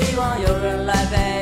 希望有人来陪。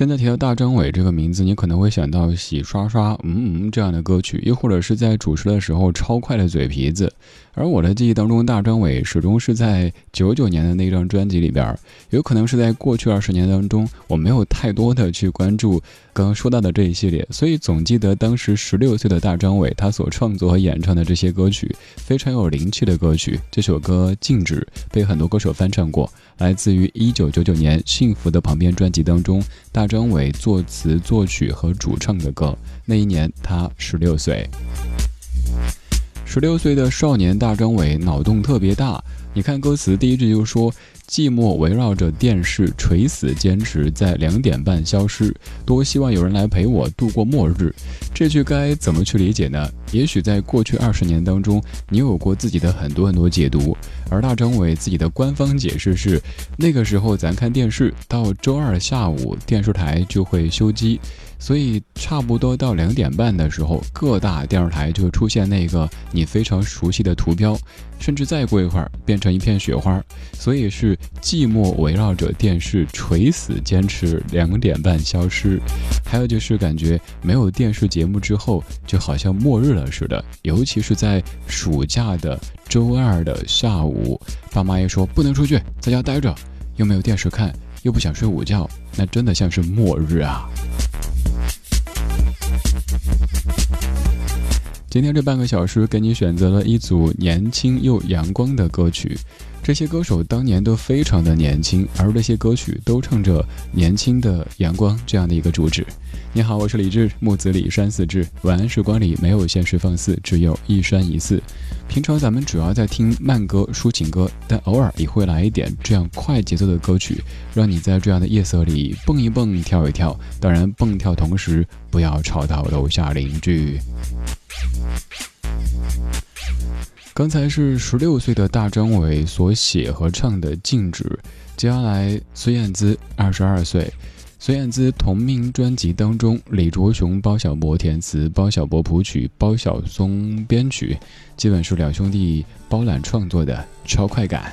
现在提到大张伟这个名字，你可能会想到洗刷刷、嗯嗯这样的歌曲，又或者是在主持的时候超快的嘴皮子。而我的记忆当中，大张伟始终是在九九年的那张专辑里边，有可能是在过去二十年当中，我没有太多的去关注刚刚说到的这一系列，所以总记得当时十六岁的大张伟他所创作和演唱的这些歌曲，非常有灵气的歌曲。这首歌《静止》被很多歌手翻唱过。来自于一九九九年《幸福的旁边》专辑当中，大张伟作词作曲和主唱的歌。那一年他十六岁，十六岁的少年大张伟脑洞特别大。你看歌词第一句就说。寂寞围绕着电视，垂死坚持在两点半消失。多希望有人来陪我度过末日。这句该怎么去理解呢？也许在过去二十年当中，你有过自己的很多很多解读。而大张伟自己的官方解释是：那个时候咱看电视，到周二下午电视台就会休机，所以差不多到两点半的时候，各大电视台就出现那个你非常熟悉的图标，甚至再过一会儿变成。一片雪花，所以是寂寞围绕着电视垂死坚持两点半消失。还有就是感觉没有电视节目之后，就好像末日了似的，尤其是在暑假的周二的下午，爸妈一说不能出去，在家待着，又没有电视看，又不想睡午觉，那真的像是末日啊。今天这半个小时，给你选择了一组年轻又阳光的歌曲。这些歌手当年都非常的年轻，而这些歌曲都唱着年轻的阳光这样的一个主旨。你好，我是李志，木子李山寺志。晚安时光里没有现实放肆，只有一山一寺。平常咱们主要在听慢歌、抒情歌，但偶尔也会来一点这样快节奏的歌曲，让你在这样的夜色里蹦一蹦、跳一跳。当然，蹦跳同时不要吵到楼下邻居。刚才是十六岁的大张伟所写和唱的《静止》，接下来孙燕姿二十二岁，孙燕姿同名专辑当中，李卓雄、包小柏填词，包小柏谱曲，包小松编曲，基本是两兄弟包揽创作的超快感。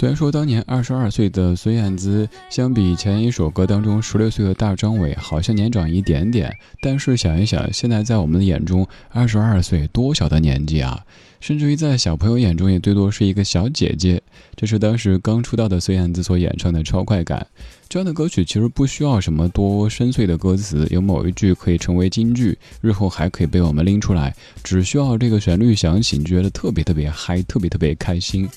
虽然说当年二十二岁的孙燕姿，相比前一首歌当中十六岁的大张伟，好像年长一点点，但是想一想，现在在我们的眼中，二十二岁多小的年纪啊！甚至于在小朋友眼中也最多是一个小姐姐。这是当时刚出道的孙燕姿所演唱的《超快感》。这样的歌曲其实不需要什么多深邃的歌词，有某一句可以成为金句，日后还可以被我们拎出来。只需要这个旋律响起，你觉得特别特别嗨，特别特别开心。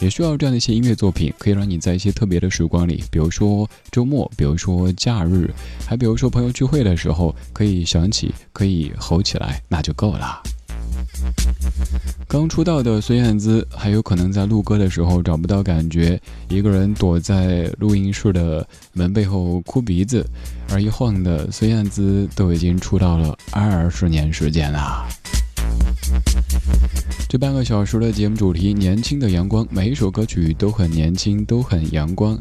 也需要这样的一些音乐作品，可以让你在一些特别的时光里，比如说周末，比如说假日，还比如说朋友聚会的时候，可以响起，可以吼起来，那就够了。刚出道的孙燕姿，还有可能在录歌的时候找不到感觉，一个人躲在录音室的门背后哭鼻子。而一晃的孙燕姿都已经出道了二十年时间了。这半个小时的节目主题：年轻的阳光，每一首歌曲都很年轻，都很阳光。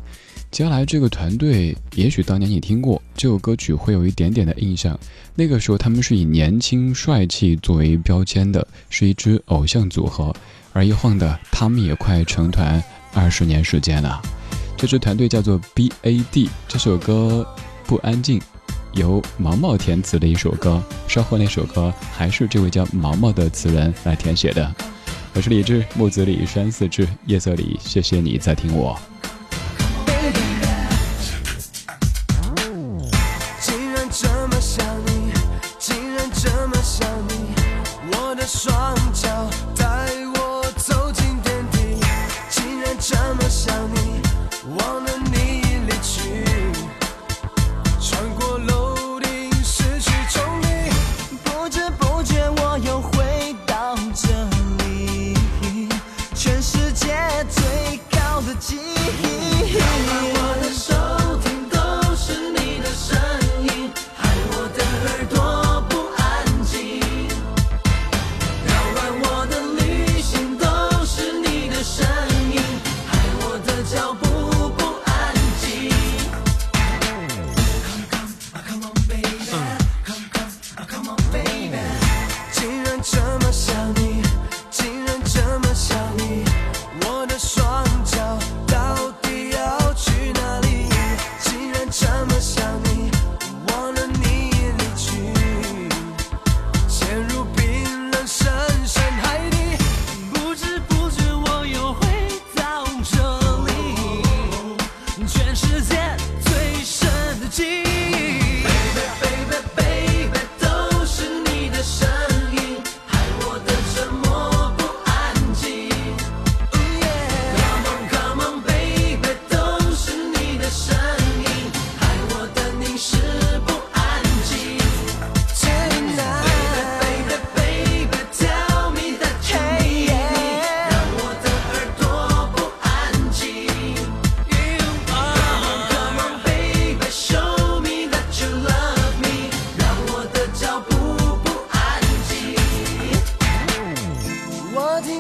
接下来这个团队，也许当年你听过这首歌曲，会有一点点的印象。那个时候他们是以年轻帅气作为标签的，是一支偶像组合。而一晃的，他们也快成团二十年时间了。这支团队叫做 B A D。这首歌不安静，由毛毛填词的一首歌。稍后那首歌还是这位叫毛毛的词人来填写的。我是李志，木子李，山寺志，夜色里，谢谢你在听我。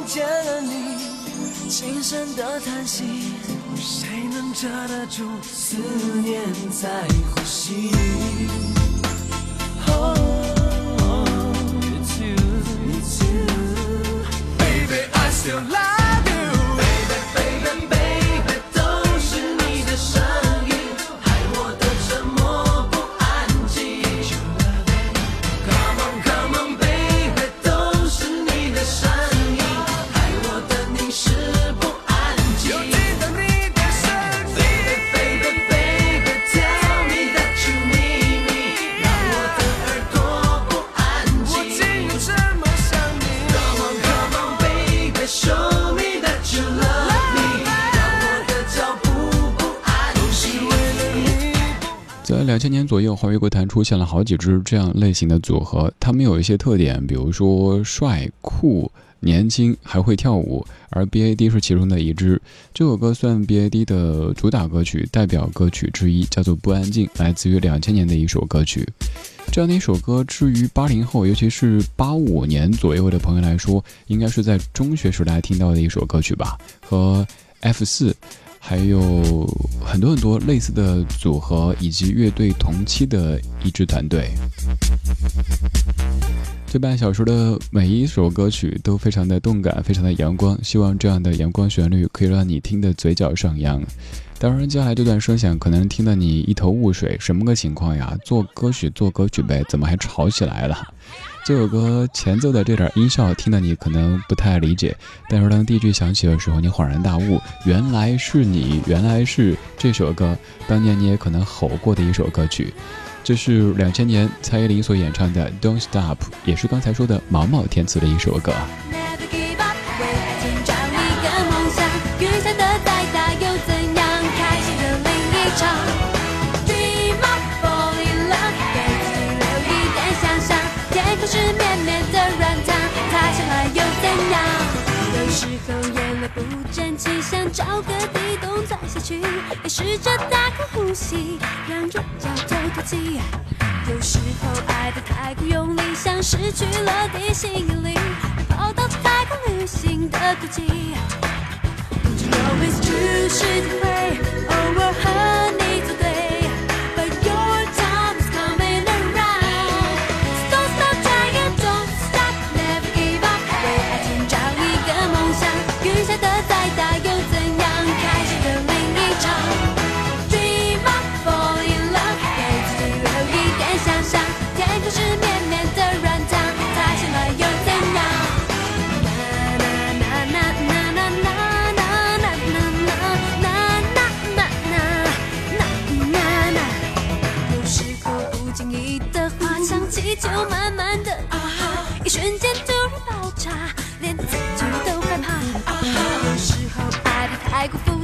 见了你，轻声的叹息，谁能遮得住思念在呼吸？Oh, it's you, it's you, baby, I still love. 两千年左右，华语歌坛出现了好几支这样类型的组合，他们有一些特点，比如说帅、酷、年轻，还会跳舞。而 B A D 是其中的一支。这首歌算 B A D 的主打歌曲、代表歌曲之一，叫做《不安静》，来自于两千年的一首歌曲。这样的一首歌，至于八零后，尤其是八五年左右的朋友来说，应该是在中学时代听到的一首歌曲吧？和 F 四。还有很多很多类似的组合，以及乐队同期的一支团队。这半小时的每一首歌曲都非常的动感，非常的阳光。希望这样的阳光旋律可以让你听得嘴角上扬。当然，接下来这段声响可能听得你一头雾水，什么个情况呀？做歌曲做歌曲呗，怎么还吵起来了？这首歌前奏的这点音效听得你可能不太理解，但是当第一句响起的时候，你恍然大悟，原来是你，原来是这首歌，当年你也可能吼过的一首歌曲。这是两千年蔡依林所演唱的《Don't Stop》，也是刚才说的毛毛填词的一首歌。想找个地洞钻下去，也试着大口呼吸，让眼角透透气。有时候爱得太过用力，像失去了地心引力，跑到太空旅行的轨迹。Don't you know it's true？世界会，偶尔和就慢慢的，一瞬间突然爆炸，连自己都害怕。有时候爱的太过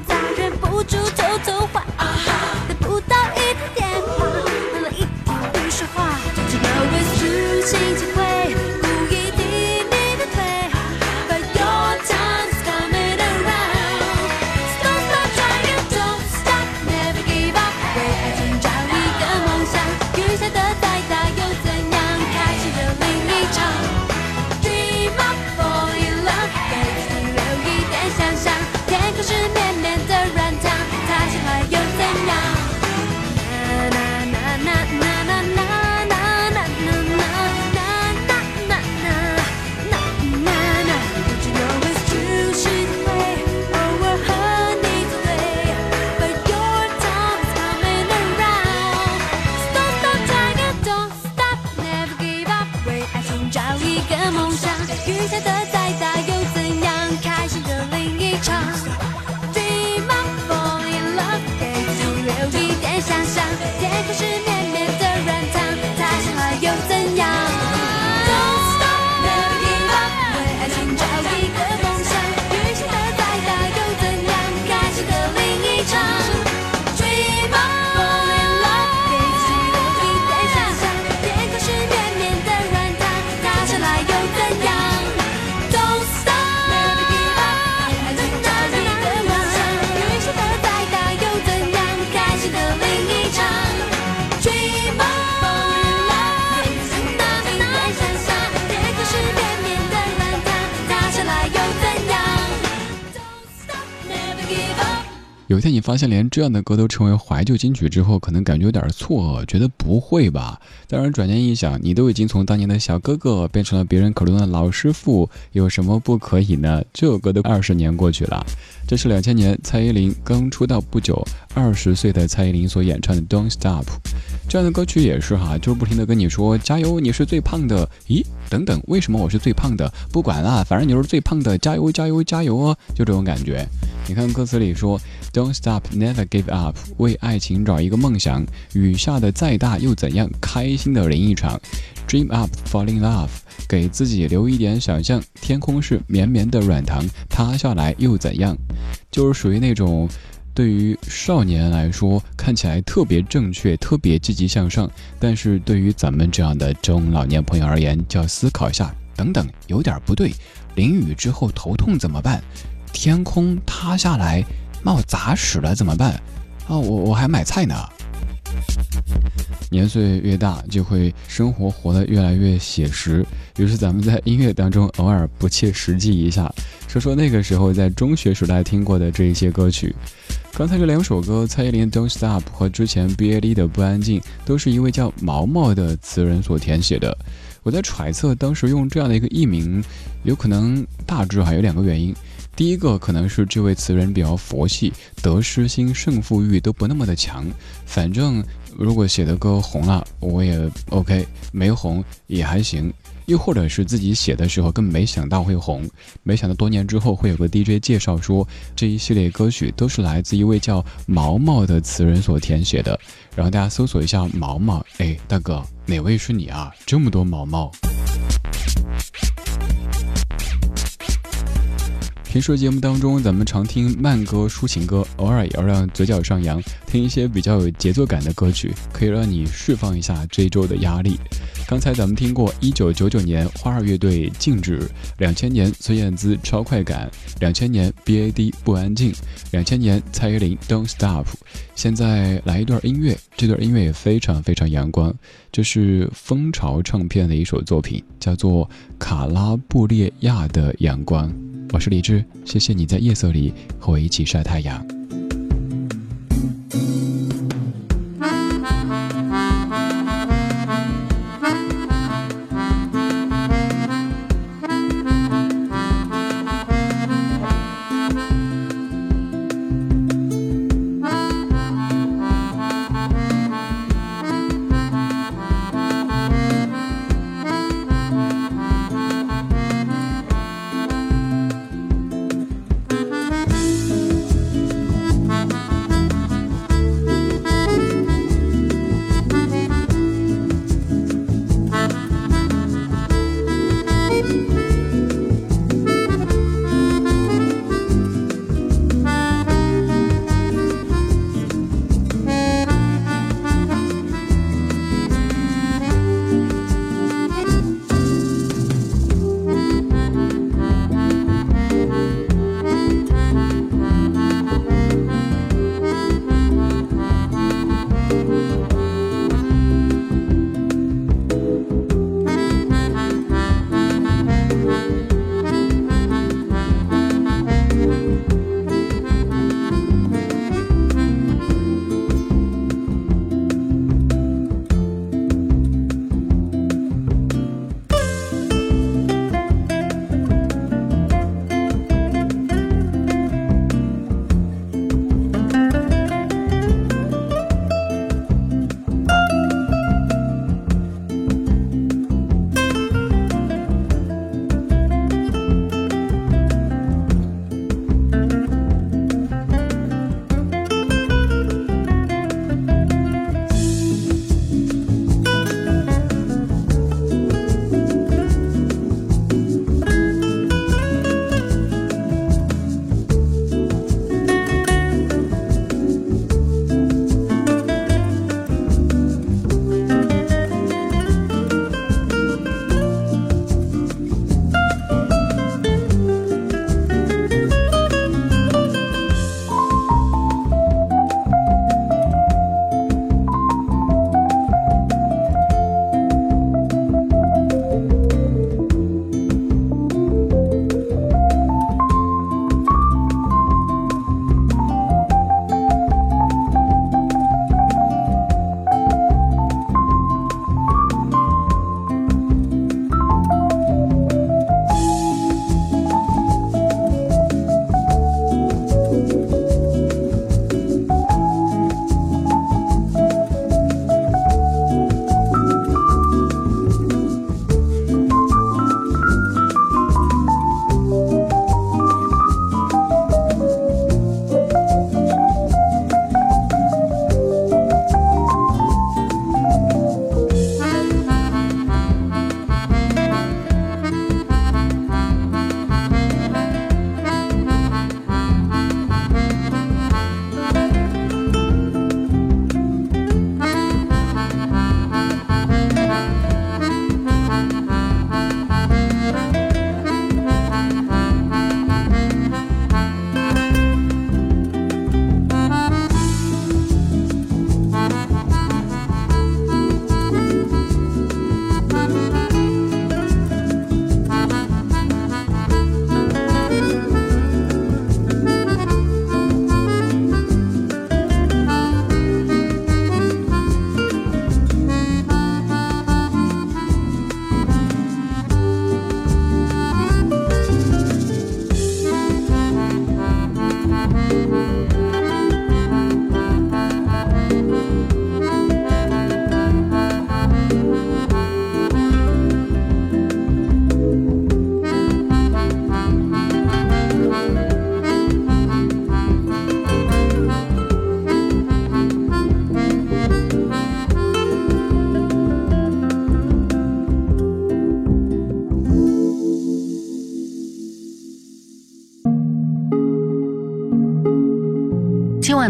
有一天你发现连这样的歌都成为怀旧金曲之后，可能感觉有点错愕，觉得不会吧？当然，转念一想，你都已经从当年的小哥哥变成了别人口中的老师傅，有什么不可以呢？这首歌都二十年过去了，这是两千年蔡依林刚出道不久，二十岁的蔡依林所演唱的《Don't Stop》。这样的歌曲也是哈，就是不停的跟你说加油，你是最胖的。咦，等等，为什么我是最胖的？不管了，反正你是最胖的，加油，加油，加油哦！就这种感觉。你看歌词里说。Don't stop, never give up。为爱情找一个梦想，雨下的再大又怎样？开心的淋一场。Dream up, falling love。给自己留一点想象。天空是绵绵的软糖，塌下来又怎样？就是属于那种，对于少年来说看起来特别正确、特别积极向上，但是对于咱们这样的中老年朋友而言，就要思考一下。等等，有点不对。淋雨之后头痛怎么办？天空塌下来。那我砸屎了怎么办？啊，我我还买菜呢。年岁越大，就会生活活得越来越写实。于是咱们在音乐当中偶尔不切实际一下，说说那个时候在中学时代听过的这一些歌曲。刚才这两首歌，蔡依林《Don't Stop》和之前 B.A.D 的《不安静》，都是一位叫毛毛的词人所填写的。我在揣测，当时用这样的一个艺名，有可能大致还有两个原因。第一个可能是这位词人比较佛系，得失心、胜负欲都不那么的强。反正如果写的歌红了，我也 OK；没红也还行。又或者是自己写的时候根本没想到会红，没想到多年之后会有个 DJ 介绍说这一系列歌曲都是来自一位叫毛毛的词人所填写的。然后大家搜索一下毛毛，哎，大哥，哪位是你啊？这么多毛毛。平时节目当中，咱们常听慢歌、抒情歌，偶尔也要让嘴角上扬，听一些比较有节奏感的歌曲，可以让你释放一下这一周的压力。刚才咱们听过一九九九年花儿乐队《静止》，两千年孙燕姿《超快感》，两千年 BAD 不安静，两千年蔡依林《Don't Stop》。现在来一段音乐，这段音乐也非常非常阳光，这是蜂巢唱片的一首作品，叫做《卡拉布列亚的阳光》。我是李志，谢谢你在夜色里和我一起晒太阳。